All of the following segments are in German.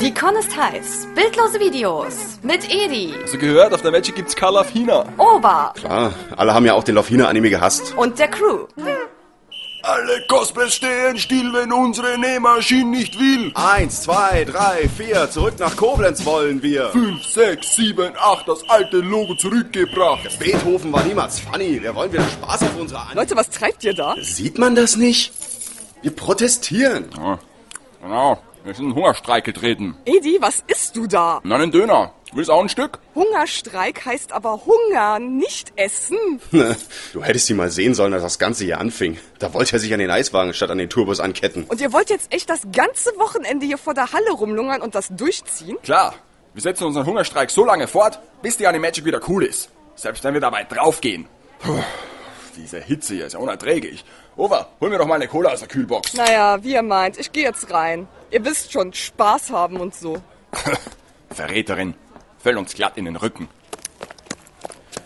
Die Con ist heiß. Bildlose Videos. Mit Edi. Hast du gehört, auf der Magic gibt's Karl auf China. Ober. Klar, alle haben ja auch den Lofina-Anime gehasst. Und der Crew. Alle Cosplays stehen still, wenn unsere Nähmaschine nicht will. Eins, zwei, drei, vier, zurück nach Koblenz wollen wir. Fünf, sechs, sieben, acht, das alte Logo zurückgebracht. Beethoven war niemals funny. Wir wollen wieder Spaß auf unserer Anime. Leute, was treibt ihr da? Sieht man das nicht? Wir protestieren. Ja, genau, wir sind in Hungerstreik getreten. Edi, was isst du da? Na, einen Döner. Willst auch ein Stück? Hungerstreik heißt aber Hunger, nicht Essen. Du hättest sie mal sehen sollen, als das Ganze hier anfing. Da wollte er sich an den Eiswagen statt an den Tourbus anketten. Und ihr wollt jetzt echt das ganze Wochenende hier vor der Halle rumlungern und das durchziehen? Klar, wir setzen unseren Hungerstreik so lange fort, bis die Animagic wieder cool ist. Selbst wenn wir dabei draufgehen. Puh, diese Hitze hier ist ja unerträglich. Over, hol mir doch mal eine Cola aus der Kühlbox. Naja, wie ihr meint, ich gehe jetzt rein. Ihr wisst schon, Spaß haben und so. Verräterin, fällt uns glatt in den Rücken.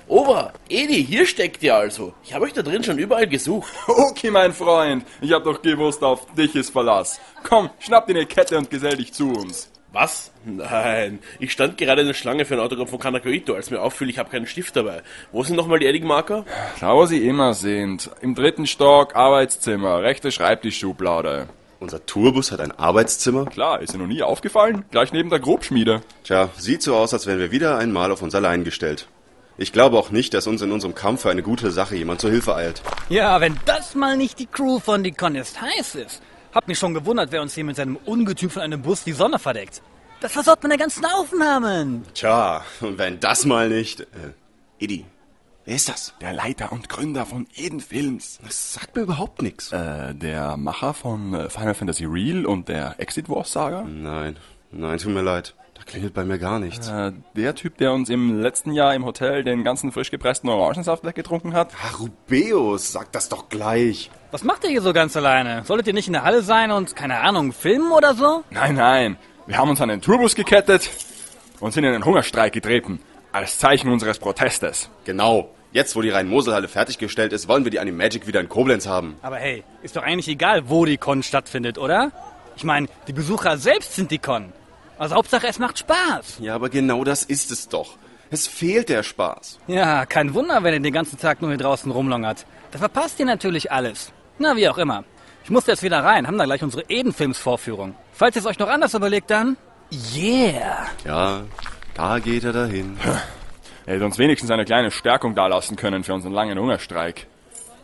Ober, Edi, hier steckt ihr also. Ich habe euch da drin schon überall gesucht. Okay, mein Freund, ich hab doch gewusst, auf dich ist Verlass. Komm, schnapp dir eine Kette und gesell dich zu uns. Was? Nein, ich stand gerade in der Schlange für ein Autogramm von Kanakoito, als mir auffiel, ich habe keinen Stift dabei. Wo sind nochmal die Edding-Marker? Da, wo sie immer sind. Im dritten Stock, Arbeitszimmer, rechte Schreibtischschublade. Unser Tourbus hat ein Arbeitszimmer. Klar, ist dir noch nie aufgefallen? Gleich neben der Grobschmiede. Tja, sieht so aus, als wären wir wieder einmal auf uns allein gestellt. Ich glaube auch nicht, dass uns in unserem Kampf für eine gute Sache jemand zur Hilfe eilt. Ja, wenn das mal nicht die Crew von Die Con ist heiß ist. Hab mich schon gewundert, wer uns hier mit seinem Ungetüm von einem Bus die Sonne verdeckt. Das versorgt meine ganzen Aufnahmen. Tja, und wenn das mal nicht... Äh, Edi, wer ist das? Der Leiter und Gründer von Eden Films. Das sagt mir überhaupt nichts. Äh, der Macher von äh, Final Fantasy Real und der Exit Wars Saga. Nein, nein, tut mir leid. Da klingelt bei mir gar nichts. Äh, der Typ, der uns im letzten Jahr im Hotel den ganzen frisch gepressten Orangensaft weggetrunken hat. Ah, Rubeus, sag das doch gleich. Was macht ihr hier so ganz alleine? Solltet ihr nicht in der Halle sein und, keine Ahnung, filmen oder so? Nein, nein. Wir haben uns an den Tourbus gekettet und sind in den Hungerstreik getreten. Als Zeichen unseres Protestes. Genau. Jetzt, wo die Rhein-Mosel-Halle fertiggestellt ist, wollen wir die Animagic wieder in Koblenz haben. Aber hey, ist doch eigentlich egal, wo die Con stattfindet, oder? Ich meine, die Besucher selbst sind die Con. Also Hauptsache, es macht Spaß. Ja, aber genau das ist es doch. Es fehlt der Spaß. Ja, kein Wunder, wenn ihr den ganzen Tag nur hier draußen rumlungert. Da verpasst ihr natürlich alles. Na, wie auch immer. Ich muss jetzt wieder rein, haben da gleich unsere Eden-Films-Vorführung. Falls ihr es euch noch anders überlegt, dann... Yeah! Ja, da geht er dahin. Er hätte uns wenigstens eine kleine Stärkung dalassen können für unseren langen Hungerstreik.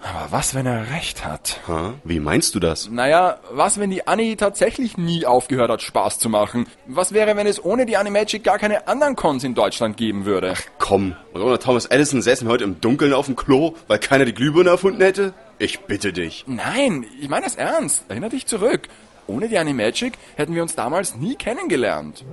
Aber was, wenn er recht hat? Ha? Wie meinst du das? Naja, was, wenn die Annie tatsächlich nie aufgehört hat, Spaß zu machen? Was wäre, wenn es ohne die Animagic gar keine anderen Cons in Deutschland geben würde? Komm, und ohne Thomas Edison säßen heute im Dunkeln auf dem Klo, weil keiner die Glühbirne erfunden hätte? Ich bitte dich. Nein, ich meine das ernst. Erinner dich zurück. Ohne die Animagic hätten wir uns damals nie kennengelernt.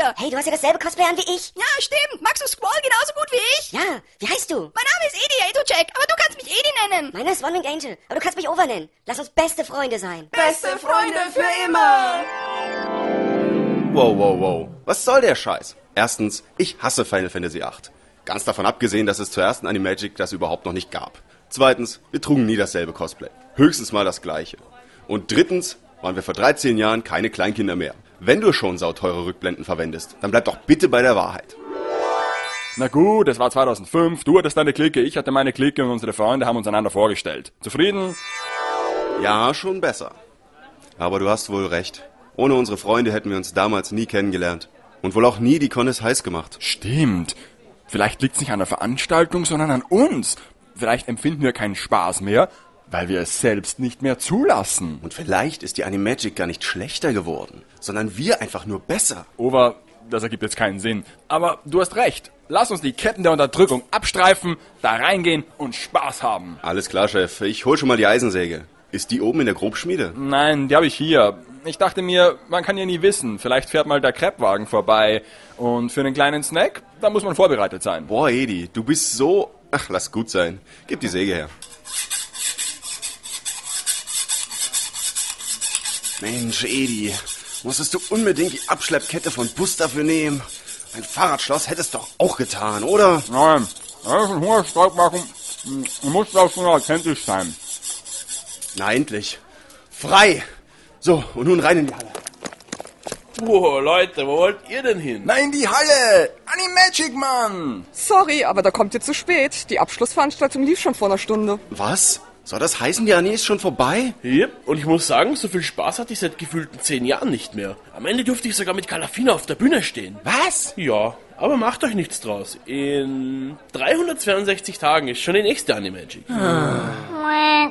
Hier? Hey, du hast ja dasselbe Cosplay an wie ich. Ja, stimmt. Magst du Squall genauso gut wie ich? Ja, wie heißt du? Mein Name ist Edi Etochek, aber du kannst mich Edi nennen. Meiner ist One Winged Angel, aber du kannst mich Over nennen. Lass uns beste Freunde sein. Beste Freunde für immer. Wow, wow, wow. Was soll der Scheiß? Erstens, ich hasse Final Fantasy VIII. Ganz davon abgesehen, dass es zur ersten Animagic das überhaupt noch nicht gab. Zweitens, wir trugen nie dasselbe Cosplay. Höchstens mal das gleiche. Und drittens, waren wir vor 13 Jahren keine Kleinkinder mehr. Wenn du schon sauteure Rückblenden verwendest, dann bleib doch bitte bei der Wahrheit. Na gut, es war 2005, du hattest deine Clique, ich hatte meine Clique und unsere Freunde haben uns einander vorgestellt. Zufrieden? Ja, schon besser. Aber du hast wohl recht. Ohne unsere Freunde hätten wir uns damals nie kennengelernt. Und wohl auch nie die Connes heiß gemacht. Stimmt. Vielleicht liegt's nicht an der Veranstaltung, sondern an uns. Vielleicht empfinden wir keinen Spaß mehr, weil wir es selbst nicht mehr zulassen. Und vielleicht ist die Animagic gar nicht schlechter geworden, sondern wir einfach nur besser. Over, das ergibt jetzt keinen Sinn. Aber du hast recht. Lass uns die Ketten der Unterdrückung abstreifen, da reingehen und Spaß haben. Alles klar, Chef. Ich hol schon mal die Eisensäge. Ist die oben in der Grobschmiede? Nein, die habe ich hier. Ich dachte mir, man kann ja nie wissen. Vielleicht fährt mal der Kreppwagen vorbei. Und für einen kleinen Snack, da muss man vorbereitet sein. Boah, Edi, du bist so... Ach, lass gut sein. Gib die Säge her. Mensch, Edi, musstest du unbedingt die Abschleppkette von Bus dafür nehmen? Ein Fahrradschloss hättest du doch auch getan, oder? Nein, das ist ein Hungerstreik machen. Man muss auch schon authentisch sein. Na, endlich. Frei! So, und nun rein in die Halle. Wow, Leute, wo wollt ihr denn hin? Nein, die Halle! Animagic, Mann! Sorry, aber da kommt ihr zu spät. Die Abschlussveranstaltung lief schon vor einer Stunde. Was? Soll das heißen, die Annie ist schon vorbei? Yep. Und ich muss sagen, so viel Spaß hatte ich seit gefühlten zehn Jahren nicht mehr. Am Ende durfte ich sogar mit Calafina auf der Bühne stehen. Was? Ja, aber macht euch nichts draus. In 362 Tagen ist schon die nächste Animagic. Quack.